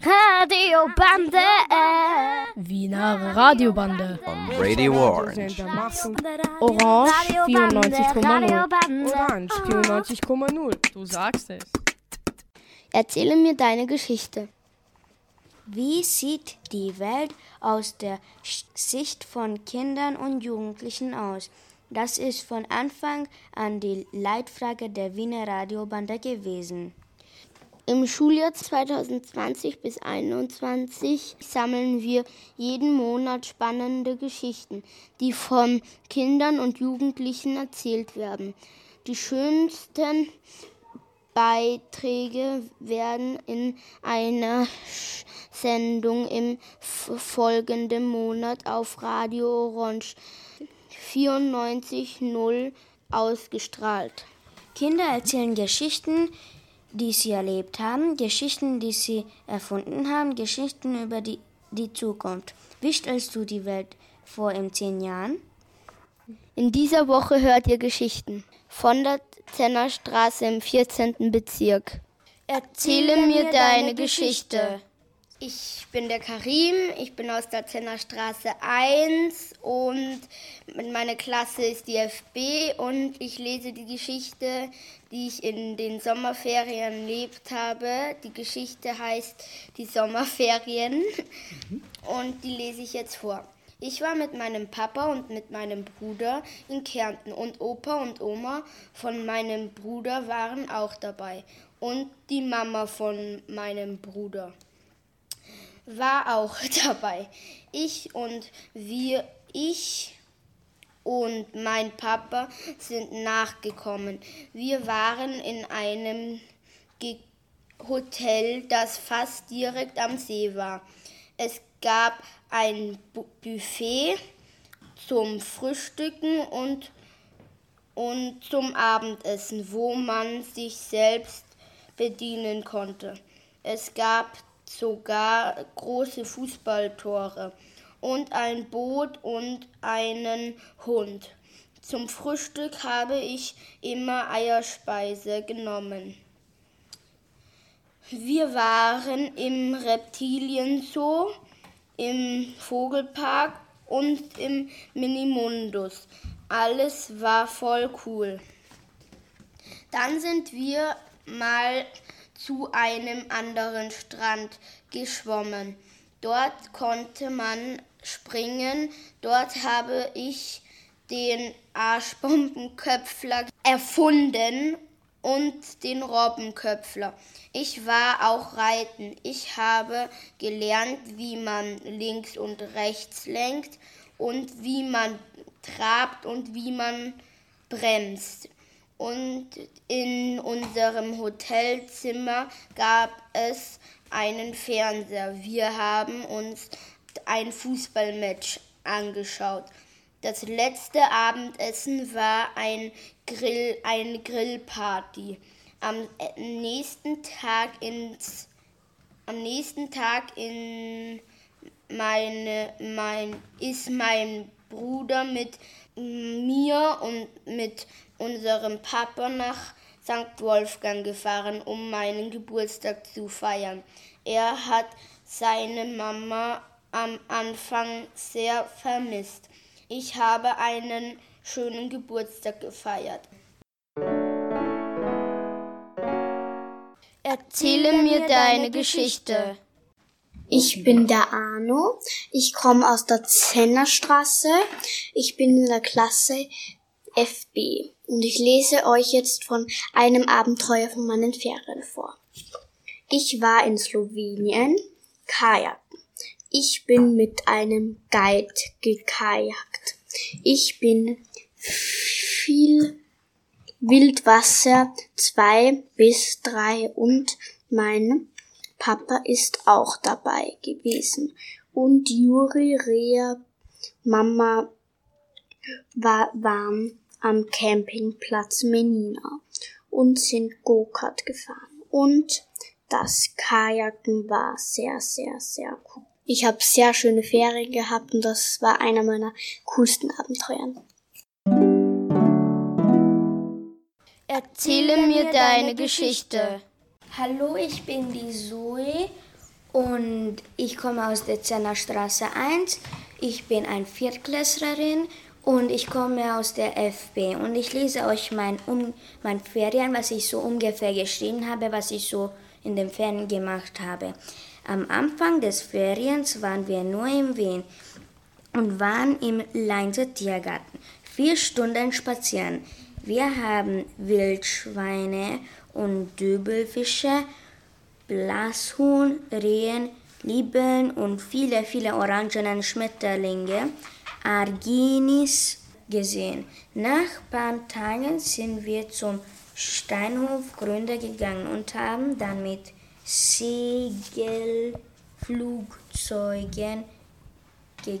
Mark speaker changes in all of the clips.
Speaker 1: Radiobande.
Speaker 2: Wiener Radiobande.
Speaker 3: On Radio Orange.
Speaker 2: Orange 94,0.
Speaker 4: Orange 94,0.
Speaker 5: Du sagst es.
Speaker 1: Erzähle mir deine Geschichte. Wie sieht die Welt aus der Sicht von Kindern und Jugendlichen aus? Das ist von Anfang an die Leitfrage der Wiener Radiobande gewesen. Im Schuljahr 2020 bis 2021 sammeln wir jeden Monat spannende Geschichten, die von Kindern und Jugendlichen erzählt werden. Die schönsten Beiträge werden in einer Sendung im folgenden Monat auf Radio Orange 94.0 ausgestrahlt. Kinder erzählen Geschichten, die sie erlebt haben, Geschichten, die sie erfunden haben, Geschichten über die, die Zukunft. Wie stellst du die Welt vor in zehn Jahren? In dieser Woche hört ihr Geschichten von der Zennerstraße im 14. Bezirk. Erzähle mir deine Geschichte. Ich bin der Karim, ich bin aus der Zennerstraße 1 und meine Klasse ist die FB und ich lese die Geschichte, die ich in den Sommerferien erlebt habe. Die Geschichte heißt Die Sommerferien und die lese ich jetzt vor. Ich war mit meinem Papa und mit meinem Bruder in Kärnten und Opa und Oma von meinem Bruder waren auch dabei und die Mama von meinem Bruder war auch dabei. Ich und wir, ich und mein Papa sind nachgekommen. Wir waren in einem Ge Hotel, das fast direkt am See war. Es gab ein Buffet zum Frühstücken und, und zum Abendessen, wo man sich selbst bedienen konnte. Es gab sogar große Fußballtore und ein Boot und einen Hund. Zum Frühstück habe ich immer Eierspeise genommen. Wir waren im Reptilienzoo, im Vogelpark und im Minimundus. Alles war voll cool. Dann sind wir mal zu einem anderen Strand geschwommen. Dort konnte man springen. Dort habe ich den Arschbombenköpfler erfunden und den Robbenköpfler. Ich war auch reiten. Ich habe gelernt, wie man links und rechts lenkt und wie man trabt und wie man bremst und in unserem Hotelzimmer gab es einen Fernseher. Wir haben uns ein Fußballmatch angeschaut. Das letzte Abendessen war ein Grill, eine Grillparty. Am nächsten Tag ins am nächsten Tag in meine mein ist mein Bruder mit mir und mit unserem Papa nach St. Wolfgang gefahren, um meinen Geburtstag zu feiern. Er hat seine Mama am Anfang sehr vermisst. Ich habe einen schönen Geburtstag gefeiert. Erzähle mir deine Geschichte.
Speaker 6: Ich bin der Arno. Ich komme aus der Zennerstraße. Ich bin in der Klasse FB und ich lese euch jetzt von einem Abenteuer von meinen Ferien vor. Ich war in Slowenien kajaken. Ich bin mit einem Guide gekajakt. Ich bin viel Wildwasser zwei bis drei und mein Papa ist auch dabei gewesen. Und Juri, Rea, Mama war, waren am Campingplatz Menina und sind Go-Kart gefahren. Und das Kajaken war sehr, sehr, sehr cool. Ich habe sehr schöne Ferien gehabt und das war einer meiner coolsten Abenteuer.
Speaker 1: Erzähle mir deine Geschichte.
Speaker 7: Hallo, ich bin die Zoe und ich komme aus der Zennerstraße 1. Ich bin ein Viertklässlerin und ich komme aus der FB und ich lese euch mein, um, mein Ferien, was ich so ungefähr geschrieben habe, was ich so in den Ferien gemacht habe. Am Anfang des Feriens waren wir nur in Wien und waren im Leinzer Tiergarten. Vier Stunden spazieren. Wir haben Wildschweine und Dübelfische, Blashuhn, Rehen, Libeln und viele, viele orangenen Schmetterlinge, Arginis gesehen. Nach ein paar Tagen sind wir zum Steinhof Gründer gegangen und haben dann mit Segelflugzeugen ge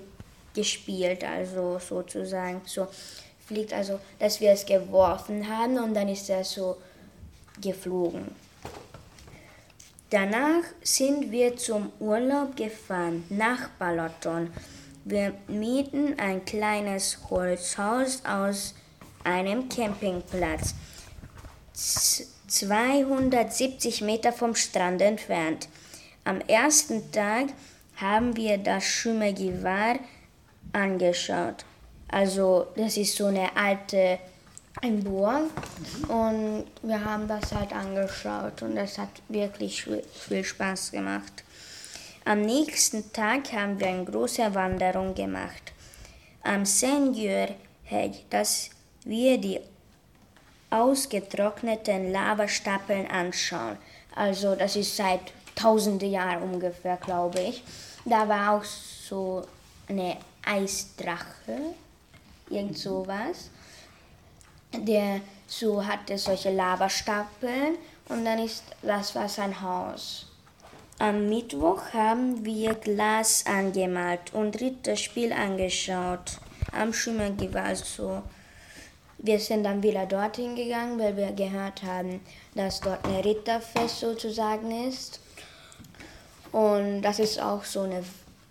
Speaker 7: gespielt, also sozusagen so fliegt, also dass wir es geworfen haben und dann ist er so geflogen. Danach sind wir zum Urlaub gefahren nach Balaton. Wir mieten ein kleines Holzhaus aus einem Campingplatz, 270 Meter vom Strand entfernt. Am ersten Tag haben wir das Schimmergewehr angeschaut. Also das ist so eine alte ein Burg und wir haben das halt angeschaut und es hat wirklich viel Spaß gemacht. Am nächsten Tag haben wir eine große Wanderung gemacht. Am Senior Hedge, dass wir die ausgetrockneten Lavastapeln anschauen. Also das ist seit tausende Jahren ungefähr, glaube ich. Da war auch so eine Eisdrache, irgend sowas der so hatte solche Lavastapeln und dann ist das war sein Haus. Am Mittwoch haben wir Glas angemalt und Ritterspiel angeschaut. Am Schimmergewehr so. Wir sind dann wieder dorthin gegangen, weil wir gehört haben, dass dort ein Ritterfest sozusagen ist. Und das ist auch so eine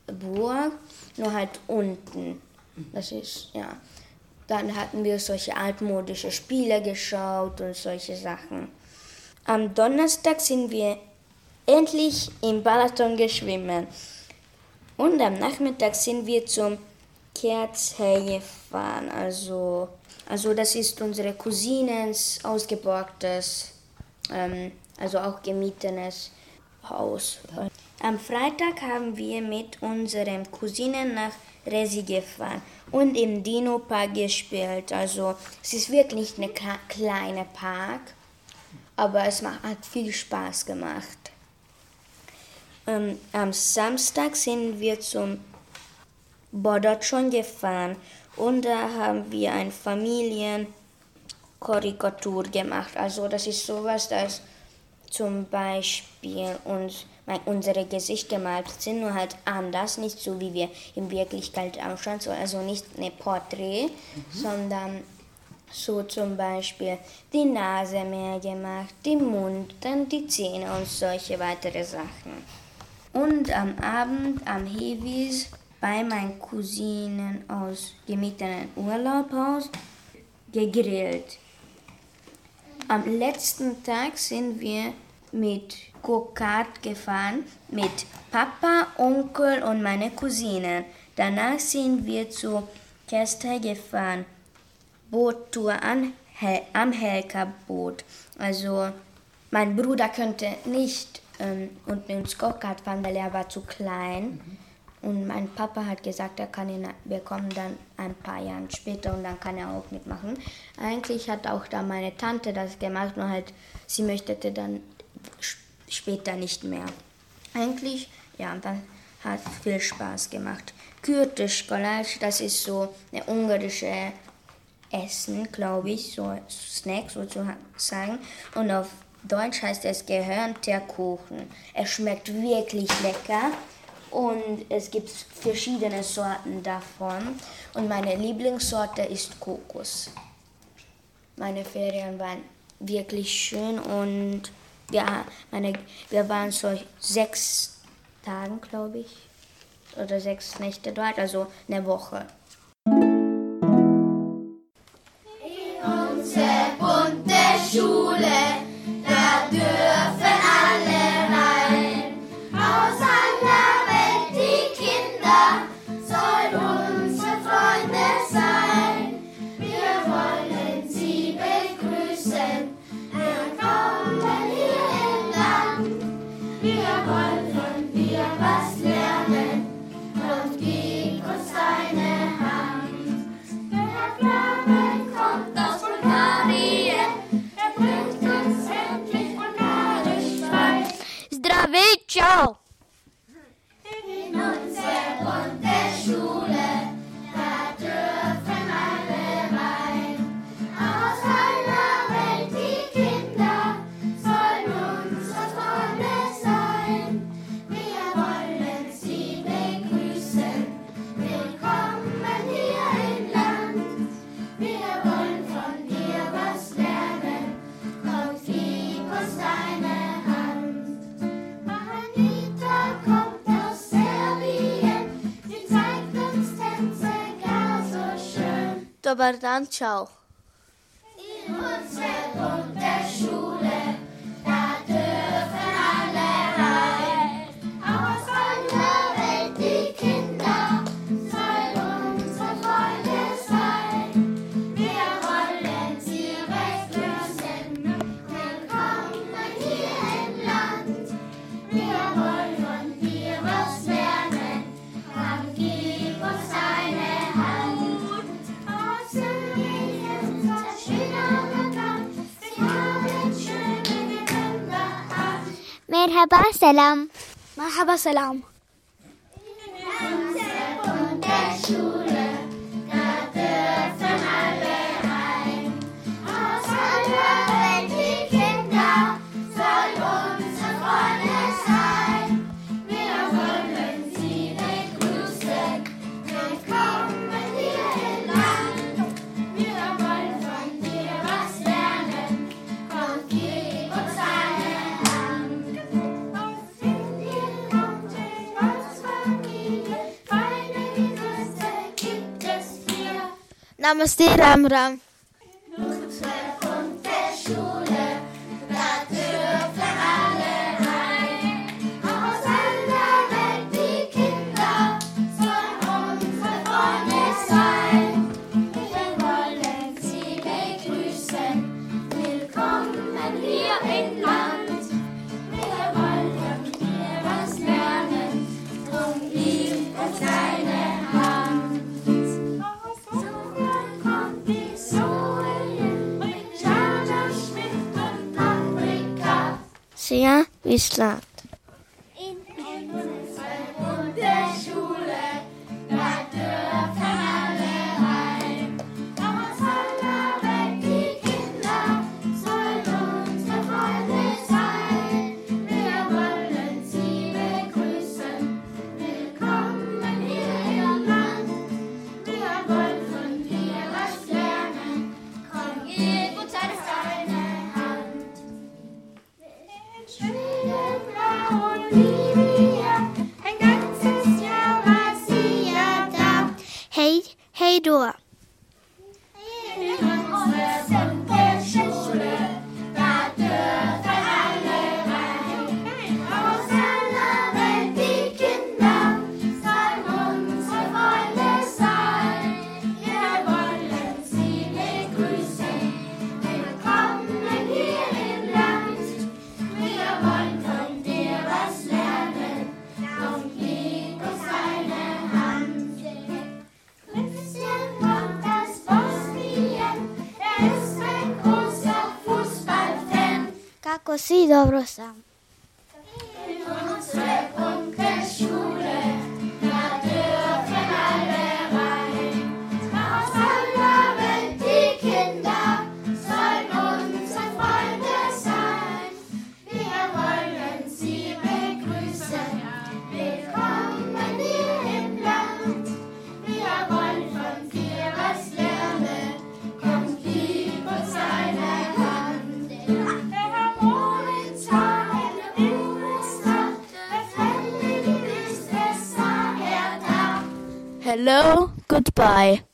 Speaker 7: Burg, nur halt unten. Das ist, ja. Dann hatten wir solche altmodische Spiele geschaut und solche Sachen. Am Donnerstag sind wir endlich im Balaton geschwommen. Und am Nachmittag sind wir zum Kerzhey gefahren. Also, also das ist unsere Cousinens ausgeborgtes, ähm, also auch gemietenes Haus. Am Freitag haben wir mit unseren Cousinen nach Resi gefahren und im Dino Park gespielt. Also es ist wirklich eine kleine Park, aber es hat viel Spaß gemacht. Ähm, am Samstag sind wir zum Bodotschon gefahren und da haben wir eine Familienkarikatur gemacht. Also das ist sowas, das zum Beispiel uns unsere Gesichter gemalt sind, nur halt anders, nicht so wie wir in Wirklichkeit ausschauen, also nicht ein Porträt, mhm. sondern so zum Beispiel die Nase mehr gemacht, die Mund, dann die Zähne und solche weitere Sachen. Und am Abend am Hevis bei meinen Cousinen aus gemieteten Urlaubhaus gegrillt. Am letzten Tag sind wir mit Go-Kart gefahren mit Papa, Onkel und meine Cousine. Danach sind wir zu Kester gefahren. Boottour an, am Helka-Boot. Also mein Bruder könnte nicht ähm, und mit uns Go-Kart fahren, weil er war zu klein. Mhm. Und mein Papa hat gesagt, er kann ihn bekommen dann ein paar Jahre später und dann kann er auch mitmachen. Eigentlich hat auch da meine Tante das gemacht, nur halt sie möchte dann später nicht mehr. Eigentlich, ja, dann hat viel Spaß gemacht. Kürtisch Collage, das ist so eine ungarische Essen, glaube ich, so Snack sozusagen. Und auf Deutsch heißt es gehörnter Kuchen. Es schmeckt wirklich lecker und es gibt verschiedene Sorten davon. Und meine Lieblingssorte ist Kokos. Meine Ferien waren wirklich schön und ja, meine, wir waren so sechs Tagen, glaube ich, oder sechs Nächte dort, also eine Woche.
Speaker 8: In unsere bunte Schule,
Speaker 9: guardanshaw سلام. مرحبا سلام.
Speaker 10: Namaste Ram Ram.
Speaker 9: 伊斯
Speaker 8: 兰。così dobro.
Speaker 10: Hello, goodbye.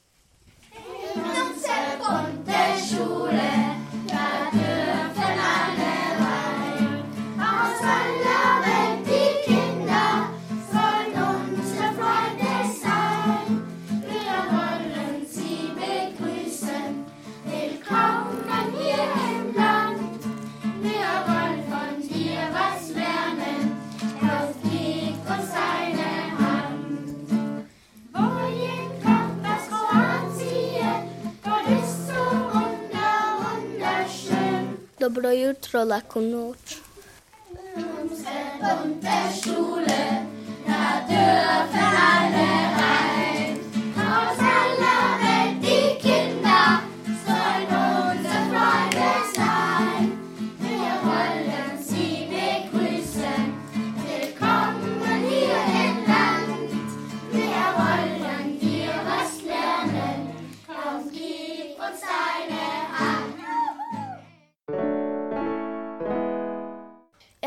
Speaker 10: jutro
Speaker 8: la conosco. Non serve.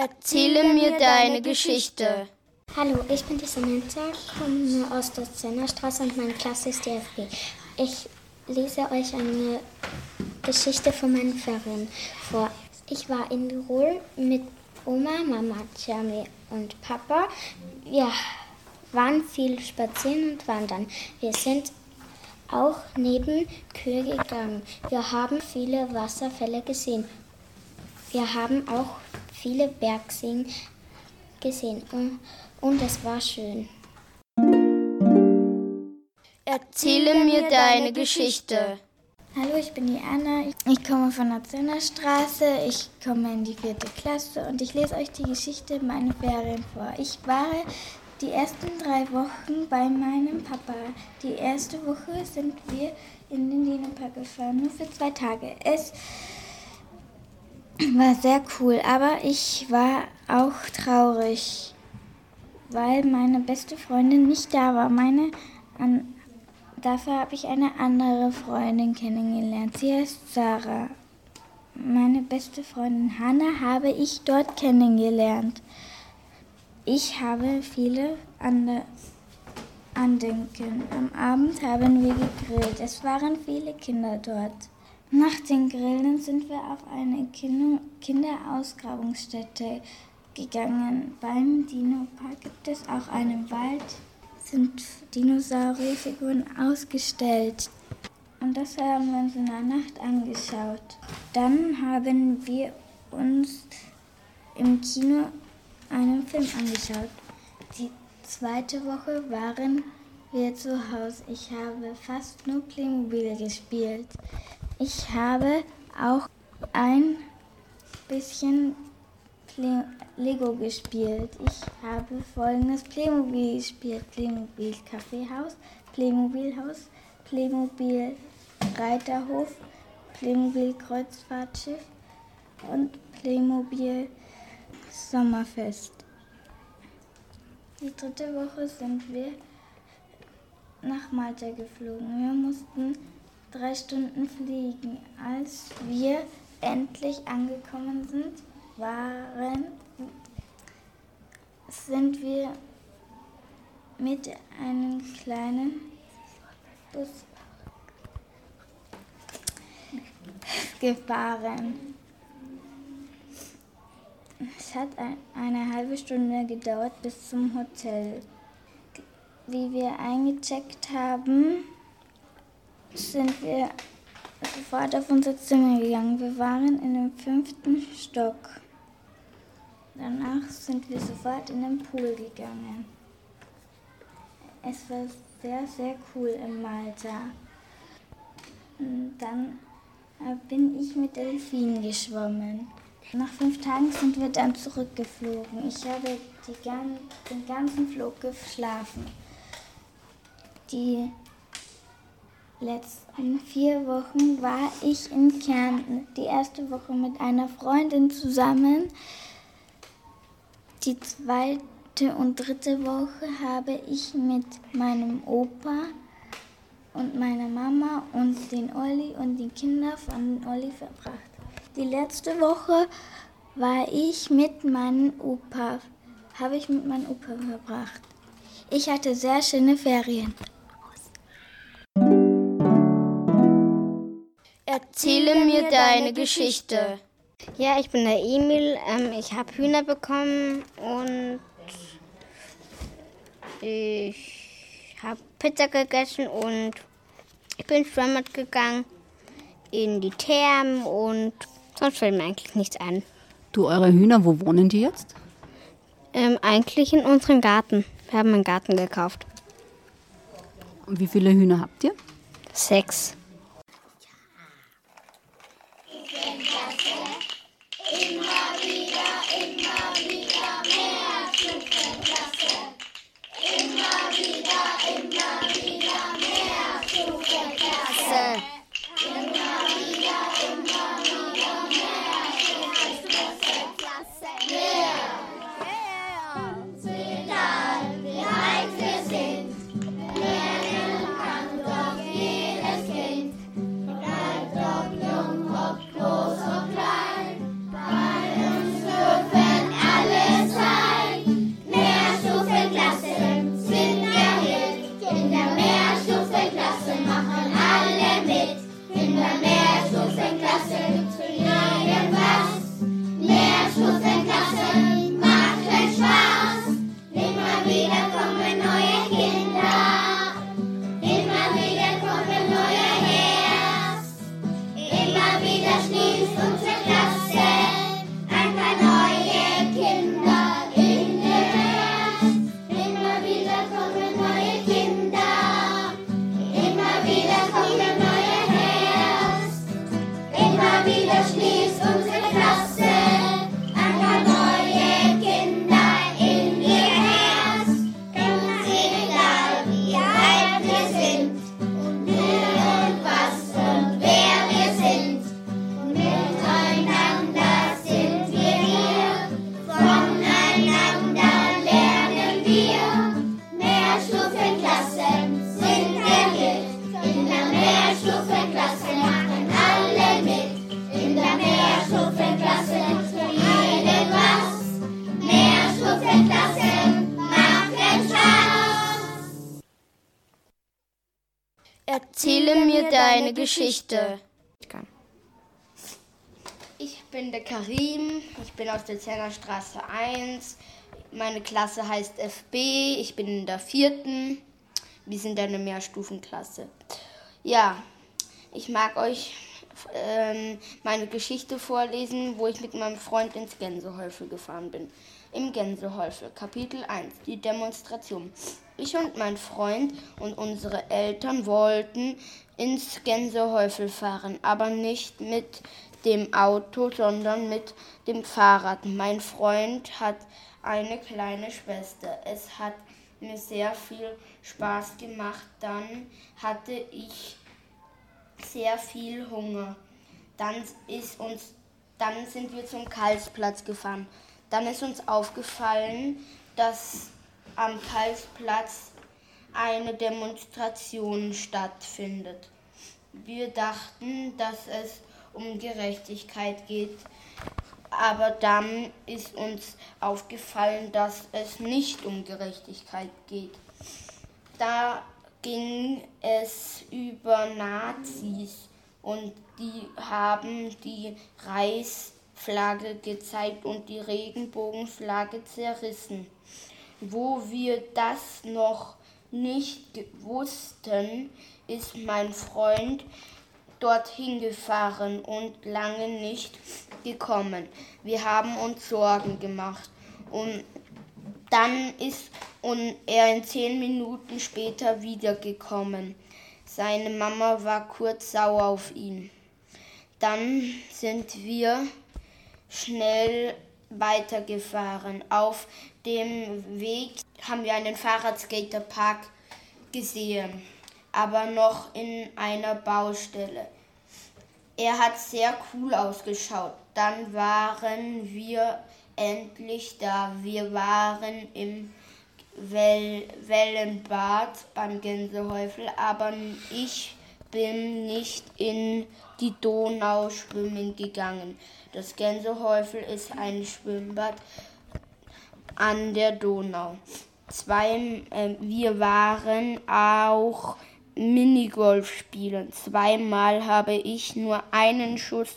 Speaker 7: Erzähle mir deine Geschichte.
Speaker 6: Hallo, ich bin die Samantha, komme aus der Zennerstraße und meine Klasse ist die FB. Ich lese euch eine Geschichte von meinen Ferien vor. Ich war in Tirol mit Oma, Mama, Jami und Papa. Wir waren viel spazieren und wandern. Wir sind auch neben Kühe gegangen. Wir haben viele Wasserfälle gesehen. Wir haben auch viele Bergseen gesehen und, und es war schön.
Speaker 7: Erzähle mir deine Geschichte.
Speaker 11: Hallo, ich bin die Anna. Ich komme von der Zennerstraße. Ich komme in die vierte Klasse und ich lese euch die Geschichte meiner Ferien vor. Ich war die ersten drei Wochen bei meinem Papa. Die erste Woche sind wir in den Dino-Park gefahren, nur für zwei Tage. Es war sehr cool, aber ich war auch traurig, weil meine beste Freundin nicht da war. Meine an Dafür habe ich eine andere Freundin kennengelernt. Sie heißt Sarah. Meine beste Freundin Hannah habe ich dort kennengelernt. Ich habe viele Ande Andenken. Am Abend haben wir gegrillt. Es waren viele Kinder dort. Nach den Grillen sind wir auf eine Kinder Kinderausgrabungsstätte gegangen. Beim Dino-Park gibt es auch einen Wald sind Dinosaurierfiguren ausgestellt. Und das haben wir uns in der Nacht angeschaut. Dann haben wir uns im Kino einen Film angeschaut. Die zweite Woche waren wir zu Hause. Ich habe fast nur Playmobil gespielt. Ich habe auch ein bisschen Play Lego gespielt. Ich habe folgendes Playmobil gespielt. Playmobil Kaffeehaus, Playmobil Haus, Playmobil Reiterhof, Playmobil Kreuzfahrtschiff und Playmobil Sommerfest. Die dritte Woche sind wir nach Malta geflogen. Wir mussten drei Stunden fliegen. Als wir endlich angekommen sind, waren, sind wir mit einem kleinen Bus gefahren. Es hat ein, eine halbe Stunde gedauert bis zum Hotel. Wie wir eingecheckt haben, sind wir sofort auf unser Zimmer gegangen. Wir waren in dem fünften Stock. Danach sind wir sofort in den Pool gegangen. Es war sehr, sehr cool in Malta. Und dann bin ich mit Delfinen geschwommen. Nach fünf Tagen sind wir dann zurückgeflogen. Ich habe gan- den ganzen Flug geschlafen. Die letzten vier Wochen war ich in Kärnten. Die erste Woche mit einer Freundin zusammen. Die zweite und dritte Woche habe ich mit meinem Opa und meiner Mama und den Olli und die Kinder von Olli verbracht. Die letzte Woche war ich mit meinem Opa, habe ich mit meinem Opa verbracht. Ich hatte sehr schöne Ferien.
Speaker 7: Erzähle mir deine Geschichte.
Speaker 12: Ja, ich bin der Emil. Ähm, ich habe Hühner bekommen und ich habe Pizza gegessen und ich bin schwimmen gegangen in die Thermen und sonst fällt mir eigentlich nichts an.
Speaker 13: Du, eure Hühner, wo wohnen die jetzt?
Speaker 12: Ähm, eigentlich in unserem Garten. Wir haben einen Garten gekauft.
Speaker 13: Und wie viele Hühner habt ihr?
Speaker 12: Sechs.
Speaker 8: Immer wieder, immer wieder mehr
Speaker 7: zu vergessen. Immer wieder, immer wieder mehr zu Klasse. Geschichte.
Speaker 1: Ich bin der Karim, ich bin aus der Zernerstraße 1. Meine Klasse heißt FB, ich bin in der vierten. Wir sind eine Mehrstufenklasse. Ja, ich mag euch ähm, meine Geschichte vorlesen, wo ich mit meinem Freund ins Gänsehäufel gefahren bin. Im Gänsehäufel, Kapitel 1, die Demonstration. Ich und mein Freund und unsere Eltern wollten ins Gänsehäufel fahren, aber nicht mit dem Auto, sondern mit dem Fahrrad. Mein Freund hat eine kleine Schwester. Es hat mir sehr viel Spaß gemacht. Dann hatte ich sehr viel Hunger. Dann ist uns, dann sind wir zum Karlsplatz gefahren. Dann ist uns aufgefallen, dass am Karlsplatz eine Demonstration stattfindet. Wir dachten, dass es um Gerechtigkeit geht, aber dann ist uns aufgefallen, dass es nicht um Gerechtigkeit geht. Da ging es über Nazis und die haben die Reichsflagge gezeigt und die Regenbogenflagge zerrissen. Wo wir das noch nicht wussten, ist mein Freund dorthin gefahren und lange nicht gekommen. Wir haben uns Sorgen gemacht und dann ist und er in zehn Minuten später wiedergekommen. Seine Mama war kurz sauer auf ihn. Dann sind wir schnell weitergefahren. Auf dem Weg haben wir einen Fahrradskaterpark gesehen, aber noch in einer Baustelle. Er hat sehr cool ausgeschaut. Dann waren wir endlich da. Wir waren im well Wellenbad beim Gänsehäufel, aber ich bin nicht in die Donau schwimmen gegangen. Das Gänsehäufel ist ein Schwimmbad an der Donau. Zwei, äh, wir waren auch Minigolf spielen. Zweimal habe ich nur einen Schuss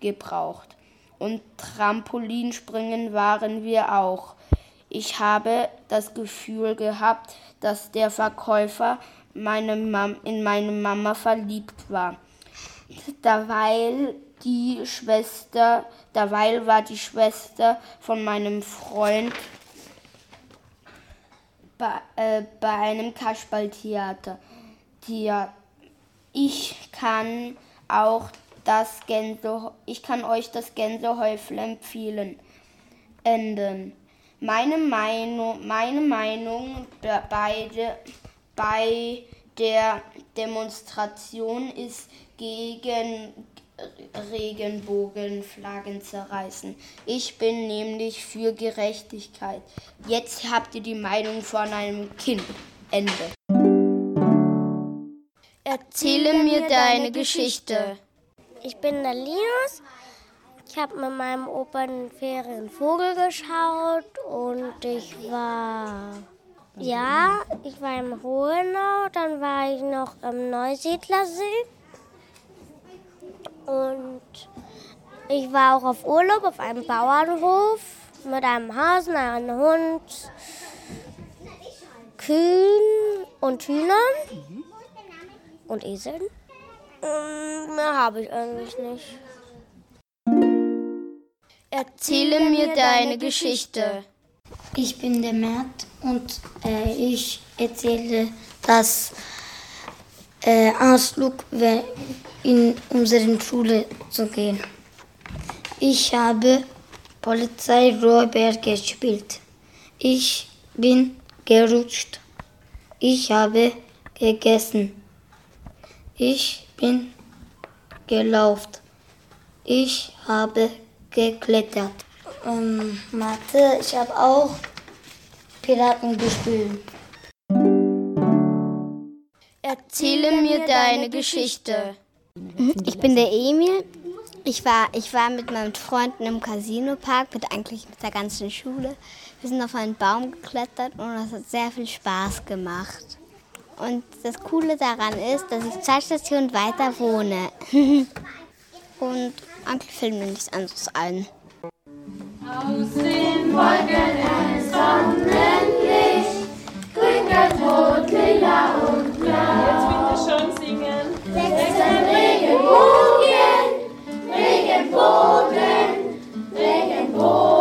Speaker 1: gebraucht. Und Trampolinspringen waren wir auch. Ich habe das Gefühl gehabt, dass der Verkäufer meine Mam in meine Mama verliebt war. Daweil die Schwester, daweil war die Schwester von meinem Freund bei, äh, bei einem Kasperltheater. Tja, ich kann auch das Gänse, ich kann euch das Gänsehäufel empfehlen. Enden. Meine Meinung, meine Meinung beide, bei der Demonstration ist gegen Regenbogenflaggen zerreißen. Ich bin nämlich für Gerechtigkeit. Jetzt habt ihr die Meinung von einem Kind. Ende.
Speaker 7: Erzähle mir deine Geschichte.
Speaker 2: Ich bin der Linus ich habe mit meinem Opa in Ferien Vogel geschaut und ich war, ja, ich war im Hohenau, dann war ich noch im Neusiedlersee und ich war auch auf Urlaub auf einem Bauernhof mit einem Hasen, einem Hund, Kühen und Hühnern und Eseln. mehr habe ich eigentlich nicht.
Speaker 7: Erzähle mir deine Geschichte.
Speaker 14: Ich bin der Mert und äh, ich erzähle das äh, Ausflug in unsere Schule zu gehen. Ich habe Polizei Räuber gespielt. Ich bin gerutscht. Ich habe gegessen. Ich bin gelaufen. Ich habe geklettert. Ähm, Mathe, ich habe auch Piraten gespielt.
Speaker 7: Erzähle mir deine Geschichte.
Speaker 12: Ich bin der Emil. Ich war, ich war mit meinen Freunden im Casinopark, mit eigentlich mit der ganzen Schule. Wir sind auf einen Baum geklettert und das hat sehr viel Spaß gemacht. Und das Coole daran ist, dass ich zwei Stationen weiter wohne. Und Onkel fällt mir nichts anderes ein.
Speaker 8: Aus den Wolken ein Sonnenlicht, grün, gelb, rot, lila und Regenbogen, Regenbogen,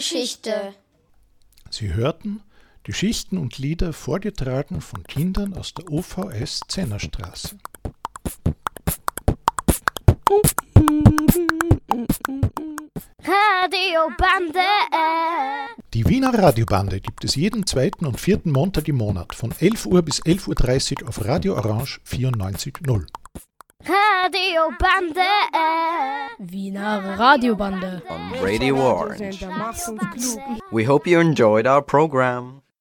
Speaker 1: Geschichte.
Speaker 15: Sie hörten Geschichten und Lieder vorgetragen von Kindern aus der OVS Zennerstraße.
Speaker 2: Radiobande.
Speaker 15: Die Wiener Radiobande gibt es jeden zweiten und vierten Montag im Monat von 11 Uhr bis 11.30 Uhr auf Radio Orange 94.0.
Speaker 2: Radiobande.
Speaker 4: Wiener Radiobande.
Speaker 3: on Radio Orange. We hope you enjoyed our program.